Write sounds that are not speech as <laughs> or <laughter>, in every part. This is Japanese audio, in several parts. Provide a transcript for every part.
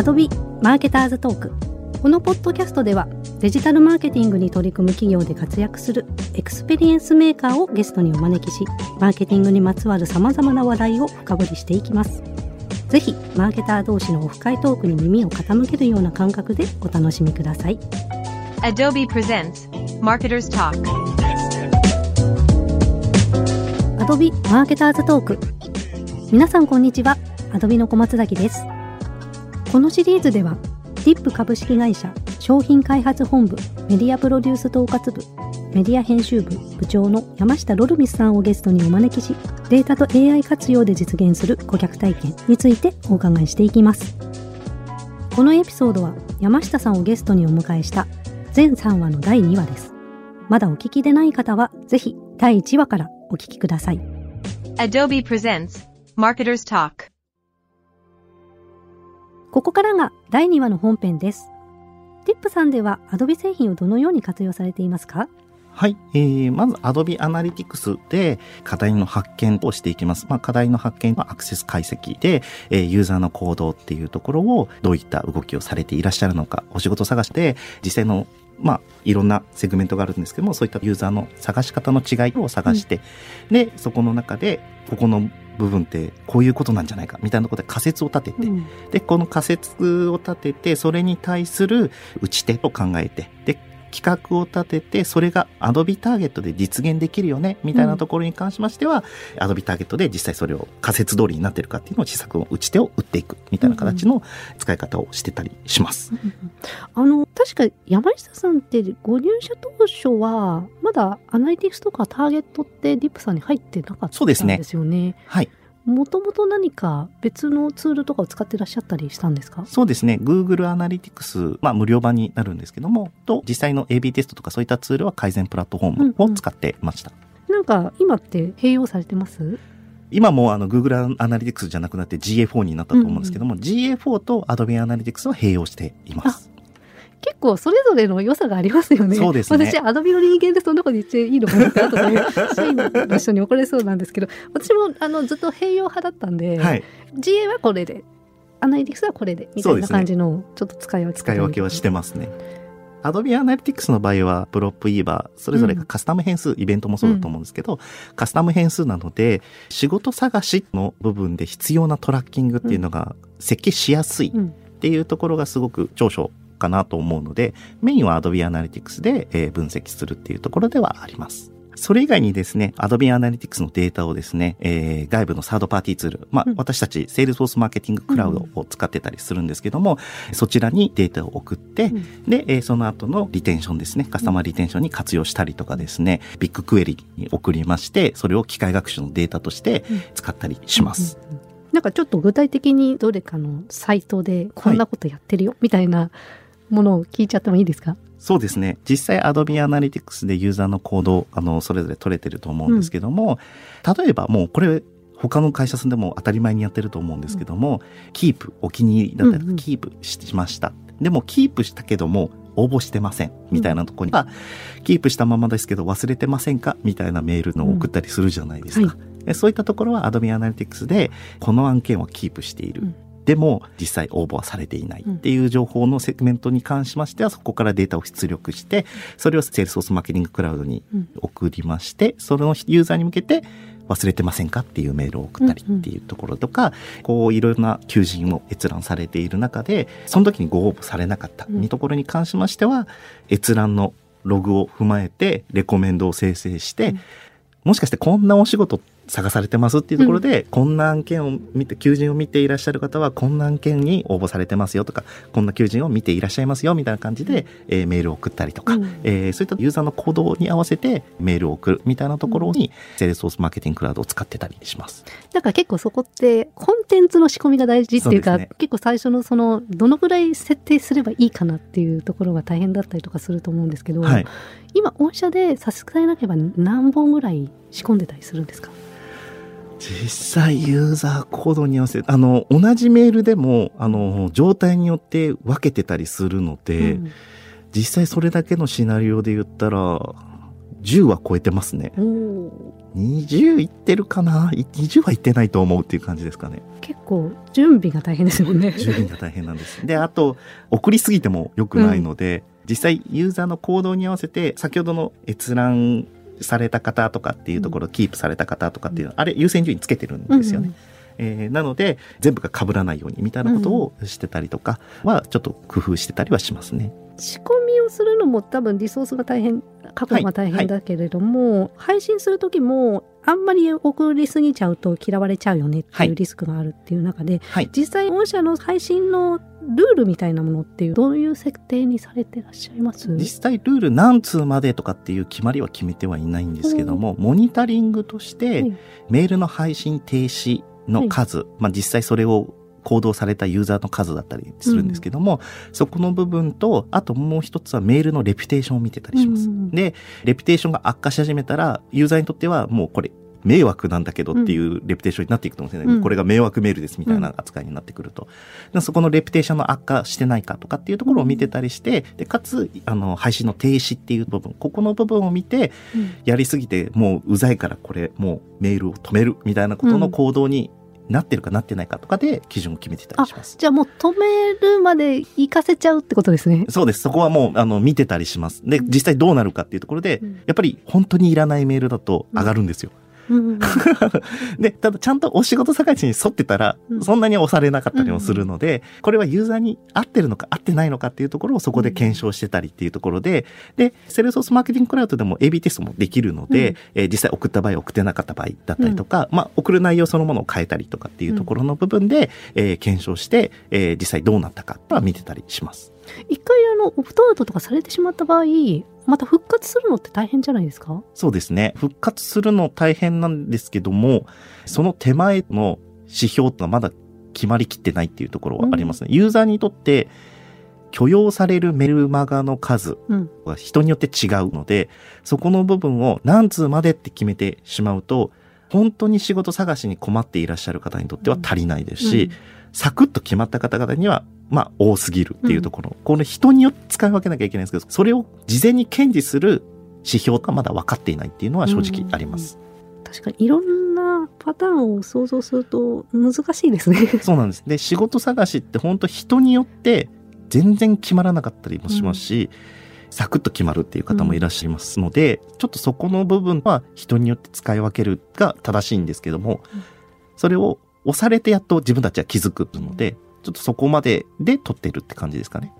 Adobe マーケターズトークこのポッドキャストではデジタルマーケティングに取り組む企業で活躍するエクスペリエンスメーカーをゲストにお招きしマーケティングにまつわる様々な話題を深掘りしていきます。ぜひマーケター同士のオフ会トークに耳を傾けるような感覚でお楽しみください。Adobe presents Marketers Talk. Adobe Marketers Talk皆さんこんにちは。Adobe の小松崎ですこのシリーズでは DIP 株式会社商品開発本部メディアプロデュース統括部メディア編集部部長の山下ロルミスさんをゲストにお招きしデータと AI 活用で実現する顧客体験についてお伺いしていきます。このエピソードは山下さんをゲストにお迎えした全3話の第2話です。まだお聞きでない方はぜひ第1話からお聞きください。Adobe presents Marketers Talk. ここからが第2話の本編です。ティップさんでは Adobe 製品をどのように活用されていますか？はい、えー、まず Adobe Analytics で課題の発見をしていきます。まあ、課題の発見はアクセス解析で、えー、ユーザーの行動っていうところをどういった動きをされていらっしゃるのか、お仕事探して実際のまあ、いろんなセグメントがあるんですけども、そういったユーザーの探し方の違いを探して、で、そこの中で、ここの部分ってこういうことなんじゃないか、みたいなことで仮説を立てて、うん。で、この仮説を立てて、それに対する打ち手を考えて、で、企画を立てて、それが Adobe ターゲットで実現できるよね、みたいなところに関しましては、Adobe ターゲットで実際それを仮説通りになってるかっていうのを施策を打ち手を打っていく、みたいな形の使い方をしてたりします。あの確か山下さんってご入社当初はまだアナリティクスとかターゲットってディップさんに入ってなかったんそうですねですよね。はい。もともと何か別のツールとかを使ってらっしゃったりしたんですか？そうですね。Google Analytics、まあ無料版になるんですけども、と実際の AB テストとかそういったツールは改善プラットフォームを使ってました。なんか今って併用されてます？今もうあの Google Analytics じゃなくなって GA4 になったと思うんですけども、GA4 と Adobe Analytics は併用しています。結構それぞれの良さがありますよね。そうですね私、アドビの人間でそんなこと言っちゃいいのかなって、後で社員の人に怒られそうなんですけど、私もあのずっと併用派だったんで、はい。GA はこれで、アナリティクスはこれで、みたいな感じのちょっと使い分け使い分けはしてますね。Adobe Analytics の場合は、プロップイーバー、それぞれがカスタム変数、イベントもそうだと思うんですけど、カスタム変数なので、仕事探しの部分で必要なトラッキングっていうのが設計しやすいうんっていうところがすごく長所かなと思うので、メインは Adobe Analytics でえー分析するっていうところではあります。それ以外にですね、Adobe Analytics のデータをですね、えー外部のサードパーティーツール、まあ、うん。私たち Salesforce マーケティングクラウドを使ってたりするんですけども、そちらにデータを送って、うん。で、えーその後のリテンションですね、カスタマーリテンションに活用したりとかですね、ビッグクエリに送りまして、それを機械学習のデータとして使ったりします。うんうんうん。なんかちょっと具体的にどれかのサイトでこんなことやってるよ、みたいなものを聞いちゃってもいいですか？そうですね。実際 Adobe Analytics でユーザーの行動、あの、それぞれ取れてると思うんですけども、例えばもうこれ、他の会社さんでも当たり前にやってると思うんですけども、キープ、お気に入りだったりとうんうんか、キープしました。でも、キープしたけども、応募してません。みたいなところに、あ、キープしたままですけど忘れてませんか？みたいなメールのを送ったりするじゃないですか。はでそういったところは Adobe Analytics で、この案件はキープしている。うんでも実際応募はされていないっていう情報のセグメントに関しましてはそこからデータを出力してそれを Salesforce マーケティングクラウドにうん送りましてそれのユーザーに向けて忘れてませんかっていうメールを送ったりっていうところとか、こういろいろな求人を閲覧されている中でその時にご応募されなかったうん。ところに関しましては閲覧のログを踏まえてレコメンドを生成して、うん。もしかしてこんなお仕事探されてますっていうところで、こんな案件を見て、求人を見ていらっしゃる方は、こんな案件に応募されてますよとか、こんな求人を見ていらっしゃいますよみたいな感じで、えーメールを送ったりとか、うん。えーそういったユーザーの行動に合わせてメールを送るみたいなところに、セールスソースマーケティングクラウドを使ってたりします。だから結構そこってコンテンツの仕込みが大事っていうかそうね。結構最初のそのどのぐらい設定すればいいかなっていうところが大変だったりとかすると思うんですけど、はい。今御社で差し支えなければ何本ぐらい仕込んでたりするんですか？実際ユーザー行動に合わせて、あの、同じメールでも、あの、状態によって分けてたりするので、うん実際それだけのシナリオで言ったら、10は超えてますね。おお20いってるかな？い20はいってないと思うっていう感じですかね。結構準備が大変ですもんね。準備が大変なんです。で、あと、送りすぎても良くないので、実際ユーザーの行動に合わせて、先ほどの閲覧された方とかっていうところ、キープされた方とかっていうのあれ優先順位つけてるんですよね。えーなので、全部が被らないようにみたいなことをしてたりとかは、ちょっと工夫してたりはしますね。仕込みをするのも多分リソースが大変確保が大変だけれども、配信する時もあんまり送りすぎちゃうと嫌われちゃうよねってはいいうリスクがあるっていう中で、はい。実際御社の配信のルールみたいなものっていうどういう設定にされてらっしゃいます？実際ルール何通までとかっていう決まりは決めてはいないんですけども、モニタリングとしてはい。メールの配信停止の数、まあ実際それを行動されたユーザーの数だったりするんですけども、そこの部分と、あともう一つはメールのレピュテーションを見てたりします。うんで、レピュテーションが悪化し始めたら、ユーザーにとってはもうこれ、迷惑なんだけどっていうレピュテーションになっていくと思うんですよね。うんこれが迷惑メールですみたいな扱いになってくると。でそこのレピュテーションの悪化してないかとかっていうところを見てたりして、でかつ、あの、配信の停止っていう部分、ここの部分を見て、うんやりすぎてもううざいからこれもうメールを止めるみたいなことの行動になってるかなってないかとかで基準を決めてたりします。じゃあもう止めるまで行かせちゃうってことですね。そうです。そこはもう、あの、見てたりします。で、実際どうなるかっていうところで、うんやっぱり本当にいらないメールだと上がるんですよ。うん <laughs> で、ただちゃんとお仕事探しに沿ってたらう、ん。そんなに押されなかったりもするので、これはユーザーに合ってるのか合ってないのかっていうところをそこで検証してたりっていうところで、で、セールソースマーケティングクラウドでも AB テストもできるので、うん。えー実際送った場合送ってなかった場合だったりとか、まあ、送る内容そのものを変えたりとかっていうところの部分で、えー検証して、えー実際どうなったかは見てたりします。一回あのオプトアウトとかされてしまった場合また復活するのって大変じゃないですか？そうですね。復活するの大変なんですけども、その手前の指標ってのはまだ決まりきってないっていうところはありますね。ユーザーにとって許容されるメルマガの数うん。は人によって違うので、そこの部分を何通までって決めてしまうと、本当に仕事探しに困っていらっしゃる方にとっては足りないですし、サクッと決まった方々には、まあ、多すぎるっていうところ。この人によって使い分けなきゃいけないんですけど、それを事前に堅持する指標がまだ分かっていないっていうのは正直あります。確かにいろんなパターンを想像すると難しいですね。<laughs> そうなんです。で、仕事探しって本当人によって全然決まらなかったりもしますし、サクッと決まるっていう方もいらっしゃいますので、ちょっとそこの部分は人によって使い分けるが正しいんですけども、うんそれを押されてやっと自分たちは気づくので、ちょっとそこまでで取ってるって感じですかね。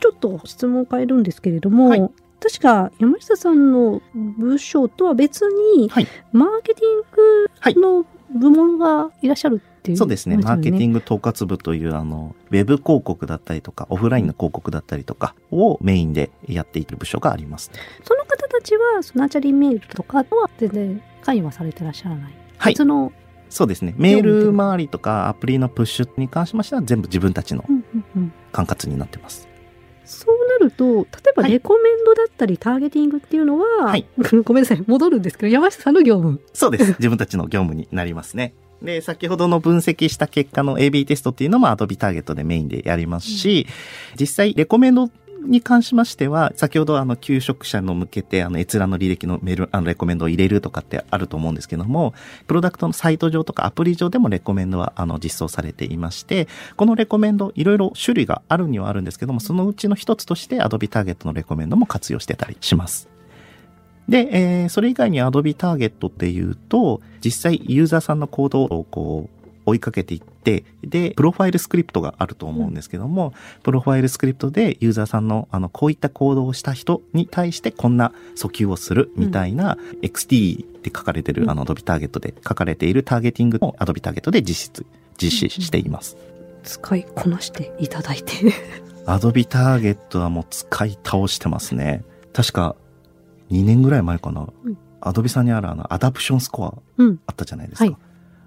ちょっと質問を変えるんですけれども、はい確か山下さんの部署とは別に、はいマーケティングの部門がいらっしゃるっていう、そうですね。マーケティンング統括部という、あの、ウェブ広告だったりとか、オフラインの広告だったりとかをメインでやっている部署があります。その方たちはそのナチャリーメールとかは全然関与はされてらっしゃらない。はい別の、そうですね。メール周りとかアプリのプッシュに関しましては全部自分たちのうんうんうん管轄になってます。そうなると例えばはいレコメンドだったりターゲティングっていうのは、はい <laughs> ごめんなさい戻るんですけど山下さんの業務そうです。<laughs> 自分たちの業務になりますね。で、先ほどの分析した結果の AB テストっていうのも Adobe ターゲットでメインでやりますし、実際レコメンドに関しましては、先ほどあの、求職者の向けて、あの、閲覧の履歴のメール、あの、レコメンドを入れるとかってあると思うんですけども、プロダクトのサイト上とかアプリ上でもレコメンドは、あの、実装されていまして、このレコメンド、いろいろ種類があるにはあるんですけども、そのうちの一つとして Adobe ターゲットのレコメンドも活用してたりします。で、えーそれ以外に Adobe ターゲットっていうと、実際ユーザーさんの行動をこう、追いかけていって、で、プロファイルスクリプトがあると思うんですけども、プロファイルスクリプトでユーザーさんの、あの、こういった行動をした人に対してこんな訴求をするみたいな、XT って書かれてる、うんあの、Adobe ターゲットで書かれているターゲティングを Adobe Target で実質、実施しています。使いこなしていただいて <laughs> Adobe ターゲットはもう使い倒してますね。確か2年ぐらい前かな。うん Adobe さんにあるあの、アダプションスコアうんあったじゃないですか。はい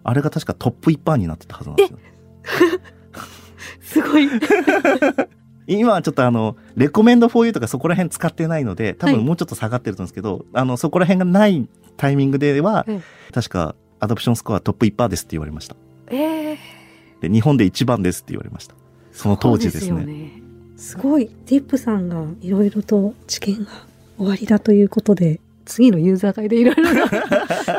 あれが確かトップ1%になってたはずなんですよ。<laughs> すごい <laughs> 今はちょっとあの、レコメンド for you とかそこら辺使ってないので、多はい分もうちょっと下がってると思うんですけど、あの、そこら辺がないタイミングでは、うん確かアダプションスコアトップ1%ですって言われました。ええで、日本で一番ですって言われました。その当時ですね。そうよねすごいディップさんがいろいろと知見がおありだということで、次のユーザー会でいろいろな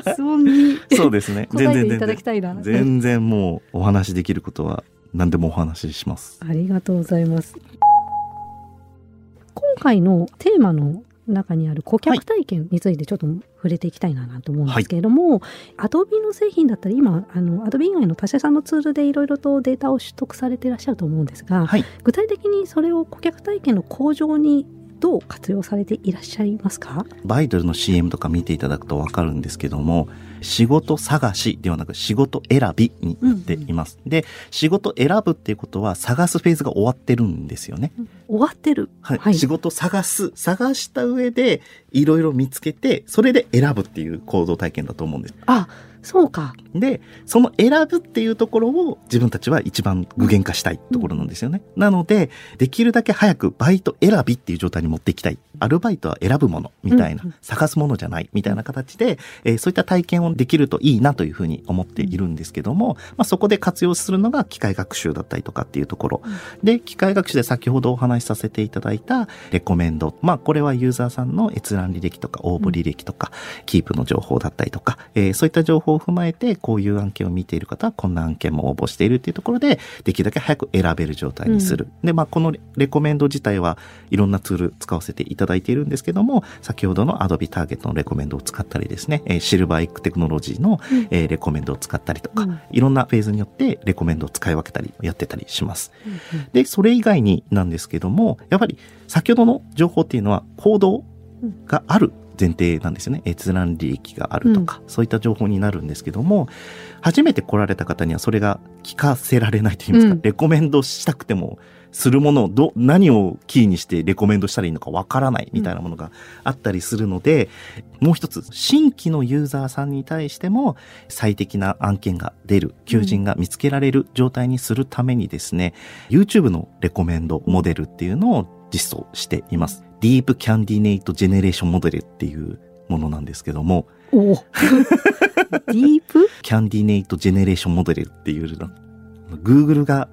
<laughs> 質問にそうですね。答えていただきたいな。全然もうお話しできることは何でもお話しします。ありがとうございます。今回のテーマの中にある顧客体験についてちょっと触れていきたいなと思うんですけれども、アドビの製品だったり今あのアドビ以外の他社さんのツールでいろいろとデータを取得されていらっしゃると思うんですが、はい。具体的にそれを顧客体験の向上にどう活用されていらっしゃいますか？バイドルの CM とか見ていただくとわかるんですけども、仕事探しではなく仕事選びになっています。で、仕事選ぶっていうことは探すフェーズが終わってるんですよね。終わってる？はい。はい仕事探す。探した上でいろいろ見つけて、それで選ぶっていう行動体験だと思うんです。あ、そうか。で、その選ぶっていうところを自分たちは一番具現化したいところなんですよね。なので、できるだけ早くバイト選びっていう状態に持っていきたい。アルバイトは選ぶものみたいな、うんうん探すものじゃないみたいな形で、えーそういった体験をできるといいなというふうに思っているんですけども、まあ、そこで活用するのが機械学習だったりとかっていうところ。で、機械学習で先ほどお話しさせていただいたレコメンド。まあ、これはユーザーさんの閲覧履歴とか応募履歴とか、キープの情報だったりとか、えーそういった情報を踏まえて、こういう案件を見ている方はこんな案件も応募しているっていうところで、できるだけ早く選べる状態にする。で、まあ、このレコメンド自体はいろんなツール使わせていただいているんですけども、先ほどの Adobe Target のレコメンドを使ったりですね、えーシルバーエックテクノロジーの、えーレコメンドを使ったりとか、うんいろんなフェーズによってレコメンドを使い分けたり、やってたりします。で、それ以外になんですけども、やっぱり先ほどの情報っていうのは行動がある前提なんですよね。閲覧履歴があるとか、そういった情報になるんですけども、初めて来られた方にはそれが聞かせられないと言いますか、うんレコメンドしたくても、するものをど、何をキーにしてレコメンドしたらいいのかわからないみたいなものがあったりするので、もう一つ、新規のユーザーさんに対しても最適な案件が出る、求人が見つけられる状態にするためにですね、YouTube のレコメンドモデルっていうのを実装しています。ディープキャンディネイトジェネレーションモデルっていうものなんですけども、おお。ディープキャンディネイトジェネレーションモデルっていうの、Google が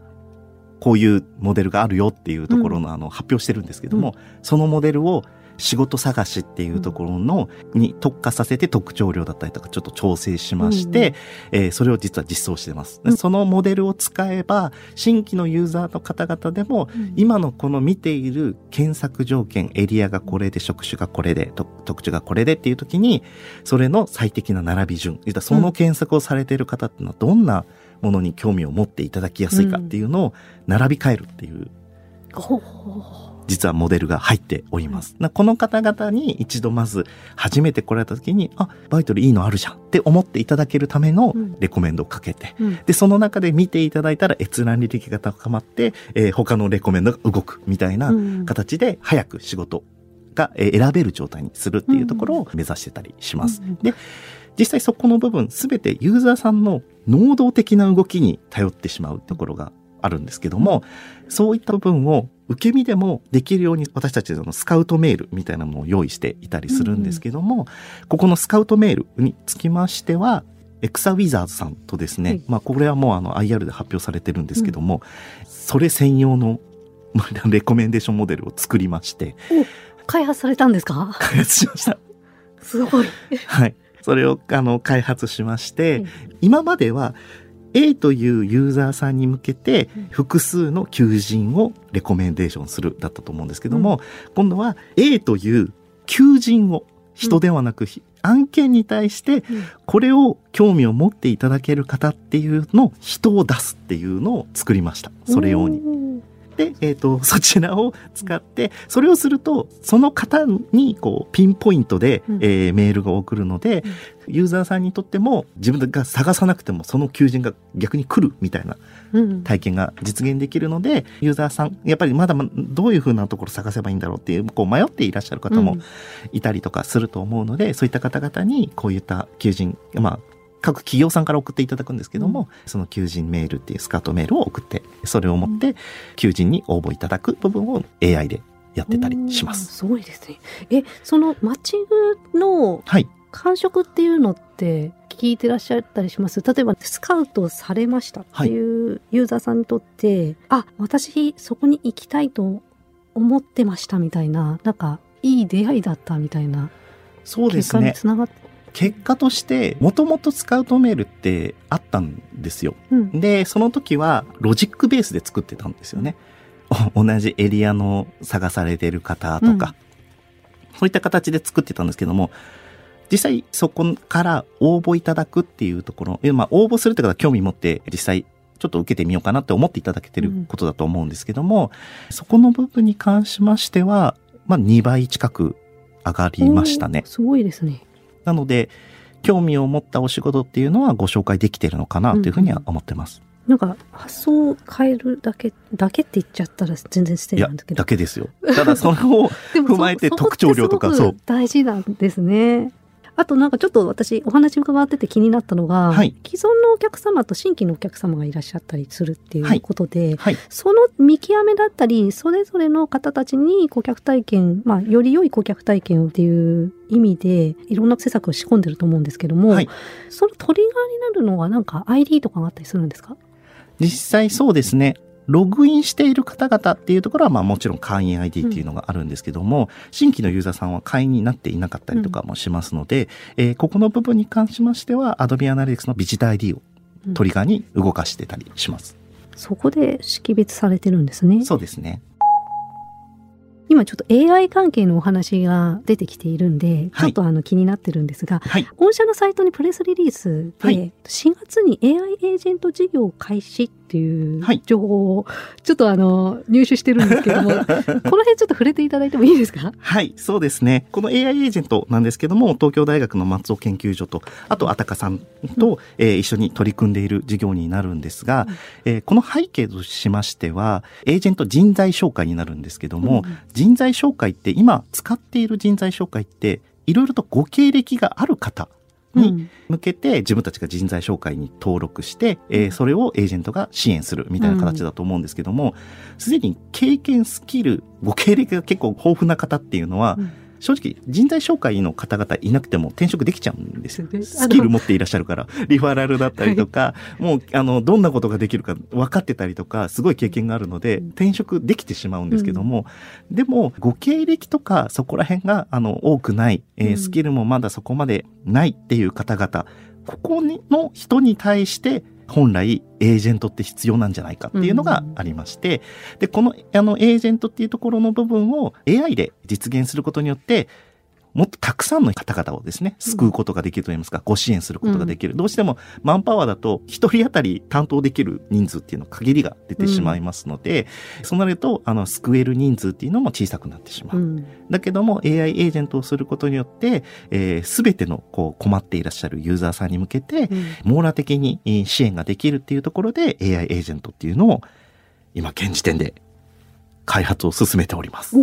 こういうモデルがあるよっていうところのあの発表してるんですけども、そのモデルを仕事探しっていうところの、に特化させて特徴量だったりとかちょっと調整しまして、えーそれを実は実装してます。そのモデルを使えば、新規のユーザーの方々でも、今のこの見ている検索条件、エリアがこれで、職種がこれで、と特徴がこれでっていう時に、それの最適な並び順、その検索をされている方っていうのはどんなものに興味を持っていただきやすいかっていうのを並び替えるっていう、ほう実はモデルが入っております。なこの方々に一度まず初めて来られた時に、あ、バイトルいいのあるじゃんって思っていただけるためのうん。レコメンドをかけて、うん。で、その中で見ていただいたら閲覧履歴が高まって、えー他のレコメンドが動くみたいなうん。形で早く仕事がえー選べる状態にするっていうところを目指してたりします。うんで、実際そこの部分すべてユーザーさんの能動的な動きに頼ってしまうところがあるんですけども、そういった部分を受け身でもできるように私たちのスカウトメールみたいなものを用意していたりするんですけども、ここのスカウトメールにつきましては、エクサウィザーズさんとですね、はいまあこれはもうあの IR で発表されてるんですけども、それ専用のまあレコメンデーションモデルを作りまして、開発されたんですか？開発しました。<laughs> すごい。はい。それをあの開発しまして、うん今までは A というユーザーさんに向けてうん。複数の求人をレコメンデーションするだったと思うんですけども、今度は A という求人を人ではなく、案件に対してこれを興味を持っていただける方っていうのを人を出すっていうのを作りました。それ用に。に。で、えっ、と、そちらを使って、それをすると、その方に、こう、ピンポイントで、うんえーメールが送るので、ユーザーさんにとっても、自分が探さなくても、その求人が逆に来るみたいなうん。体験が実現できるので、ユーザーさん、やっぱりまだまどういうふうなところ探せばいいんだろうっていう、こう、迷っていらっしゃる方もいたりとかすると思うので、そういった方々に、こういった求人、まあ、各企業さんから送っていただくんですけども、その求人メールっていうスカートメールを送って、それを持って求人に応募いただく部分を AI でやってたりしまうんす。すごいですね。え、そのマッチングのはい。感触っていうのって聞いてらっしゃったりします？例えばスカウトされましたっていうユーザーさんにとって、あ、私そこに行きたいと思ってましたみたいな、なんかいい出会いだったみたいなそうで結果にすね。つながって、結果として、もともとスカウトメールってあったんですよ。うんで、その時はロジックベースで作ってたんですよね。<laughs> お同じエリアの探されてる方とか、そういった形で作ってたんですけども、実際そこから応募いただくっていうところ、えまあ応募するって方は興味持って実際ちょっと受けてみようかなって思っていただけてることだと思うんですけども、そこの部分に関しましては、まあ2倍近く上がりましたね。すごいですね。なので、興味を持ったお仕事っていうのはご紹介できてるのかなというふうには思ってます。なんか発想を変えるだけだけって言っちゃったら全然失いや礼なんだけ、どだけですよ。ただそれを、踏まえてそ特徴量とかそう大事なんですね。あとなんかちょっと私お話伺ってて気になったのが、はい既存のお客様と新規のお客様がいらっしゃったりするっていうことで、はい。その見極めだったり、それぞれの方たちに顧客体験、まあ、より良い顧客体験をっていう意味で、いろんな施策を仕込んでると思うんですけども、はいそのトリガーになるのはなんか ID とかがあったりするんですか？実際そうですね。ログインしている方々っていうところは、まあもちろん会員 ID っていうのがあるんですけども、新規のユーザーさんは会員になっていなかったりとかもしますので、えーここの部分に関しましては、Adobe Analytics のビジター ID をトリガーに動かしてたりします。そこで識別されてるんですね。そうですね。今ちょっと AI 関係のお話が出てきているんで、はいちょっとあの気になってるんですが、はい。御社のサイトにプレスリリースで、はい4月に AI エージェント事業開始っていうはい。情報をちょっとあの入手してるんですけども、<laughs> この辺ちょっと触れていただいてもいいですか？はい、そうですね。この AI エージェントなんですけども、東京大学の松尾研究所と、あと、あたかさんと、えー一緒に取り組んでいる事業になるんですが、えーこの背景としましては、エージェント人材紹介になるんですけども、うん。人材紹介って今使っている人材紹介って、いろいろとご経歴がある方にうん。向けて自分たちが人材紹介に登録して、えーそれをエージェントが支援するみたいな形だと思うんですけども、すでに経験、スキル、ご経歴が結構豊富な方っていうのは、うん正直人材紹介の方々いなくても転職できちゃうんです。スキル持っていらっしゃるから、<laughs> リファラルだったりとか、もう、あの、どんなことができるか分かってたりとか、すごい経験があるので、うん。転職できてしまうんですけども、でも、ご経歴とか、そこら辺が、あの、多くない、えーうん。スキルもまだそこまでないっていう方々、ここにの人に対して、本来、エージェントって必要なんじゃないかっていうのがありまして、で、この、あの、エージェントっていうところの部分を AI で実現することによって、もっとたくさんの方々をですね、救うことができるといいますか、ご支援することができる。どうしてもマンパワーだと一人当たり担当できる人数っていうの限りが出てしまいますので、そうなると、あの、救える人数っていうのも小さくなってしまう。うんだけども AI エージェントをすることによって、えすべてのこう困っていらっしゃるユーザーさんに向けて、うん網羅的にえー支援ができるっていうところで AI エージェントっていうのを今現時点で開発を進めております。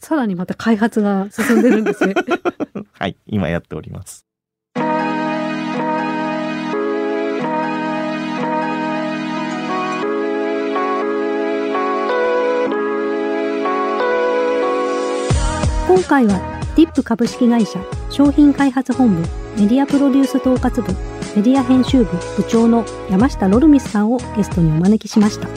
さらにまた開発が進んでるんですね。<laughs> はい、今やっております。今回は DIP 株式会社商品開発本部メディアプロデュース統括部メディア編集部部長の山下ロルミスさんをゲストにお招きしました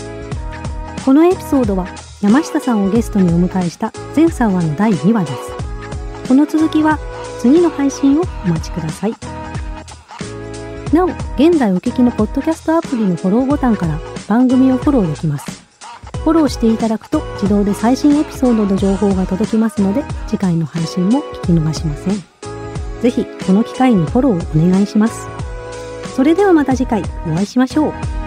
このエピソードは山下さんをゲストにお迎えした全3話の第2話ですこの続きは次の配信をお待ちくださいなお現在お聞きのポッドキャストアプリのフォローボタンから番組をフォローできますフォローしていただくと自動で最新エピソードの情報が届きますので次回の配信も聞き逃しません。ぜひこの機会にフォローをお願いします。それではまた次回お会いしましょう。